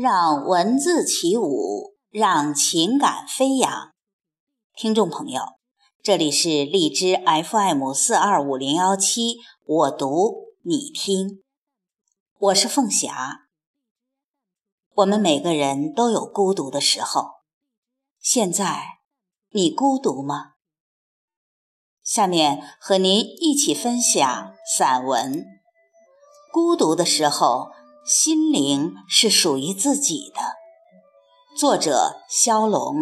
让文字起舞，让情感飞扬。听众朋友，这里是荔枝 FM 四二五零幺七，我读你听，我是凤霞。我们每个人都有孤独的时候，现在你孤独吗？下面和您一起分享散文《孤独的时候》。心灵是属于自己的。作者：肖龙。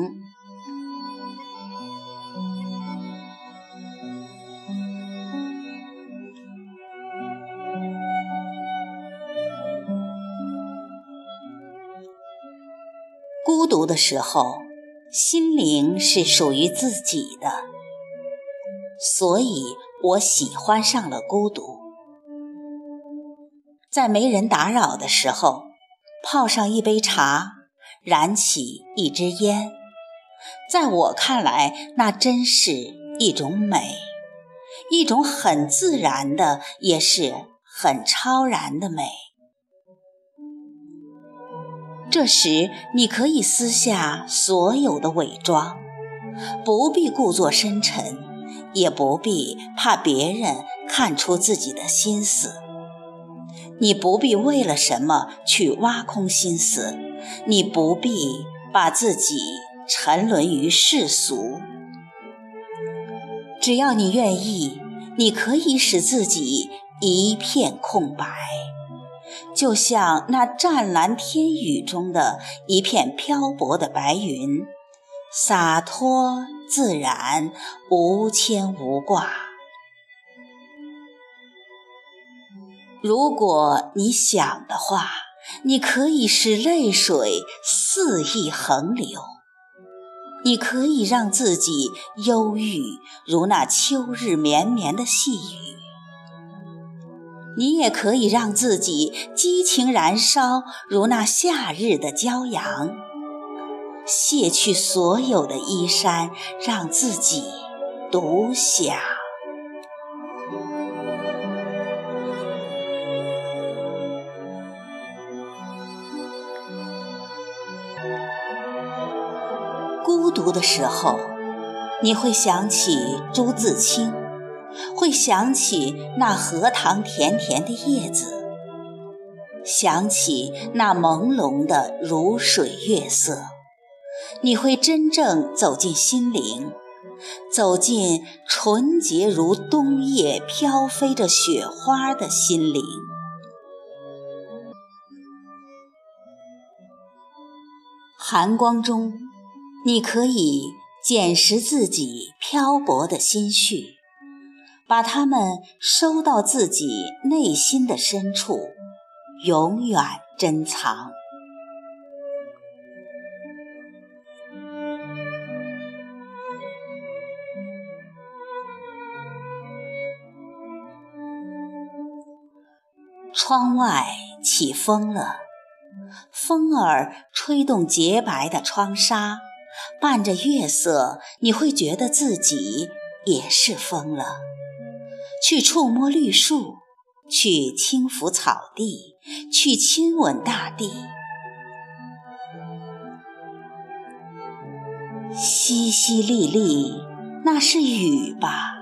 孤独的时候，心灵是属于自己的，所以我喜欢上了孤独。在没人打扰的时候，泡上一杯茶，燃起一支烟，在我看来，那真是一种美，一种很自然的，也是很超然的美。这时，你可以撕下所有的伪装，不必故作深沉，也不必怕别人看出自己的心思。你不必为了什么去挖空心思，你不必把自己沉沦于世俗。只要你愿意，你可以使自己一片空白，就像那湛蓝天宇中的一片漂泊的白云，洒脱自然，无牵无挂。如果你想的话，你可以使泪水肆意横流；你可以让自己忧郁如那秋日绵绵的细雨；你也可以让自己激情燃烧如那夏日的骄阳。卸去所有的衣衫，让自己独享。孤独的时候，你会想起朱自清，会想起那荷塘甜甜的叶子，想起那朦胧的如水月色。你会真正走进心灵，走进纯洁如冬夜飘飞着雪花的心灵。寒光中。你可以捡拾自己漂泊的心绪，把它们收到自己内心的深处，永远珍藏。窗外起风了，风儿吹动洁白的窗纱。伴着月色，你会觉得自己也是疯了。去触摸绿树，去轻抚草地，去亲吻大地。淅淅沥沥，那是雨吧？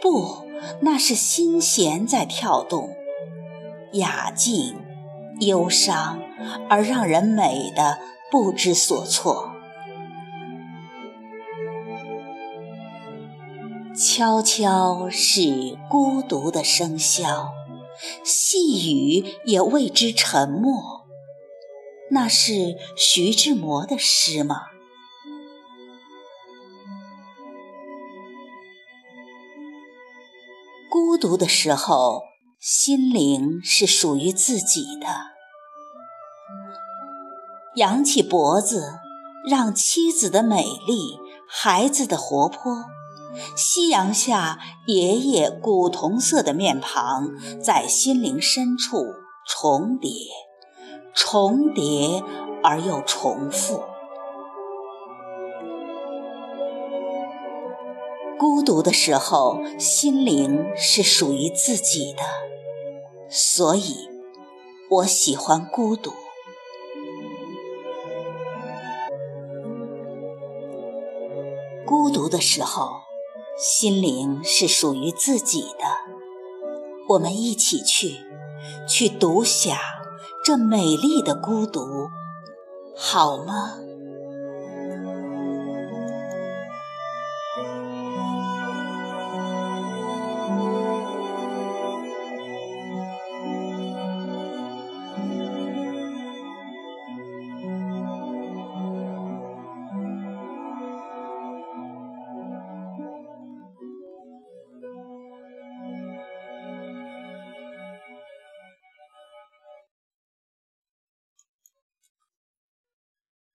不，那是心弦在跳动，雅静、忧伤，而让人美的不知所措。悄悄是孤独的笙箫，细雨也为之沉默。那是徐志摩的诗吗？孤独的时候，心灵是属于自己的。扬起脖子，让妻子的美丽，孩子的活泼。夕阳下，爷爷古铜色的面庞在心灵深处重叠，重叠而又重复。孤独的时候，心灵是属于自己的，所以我喜欢孤独。孤独的时候心灵是属于自己的。我们一起去去独享这美丽的孤独好吗？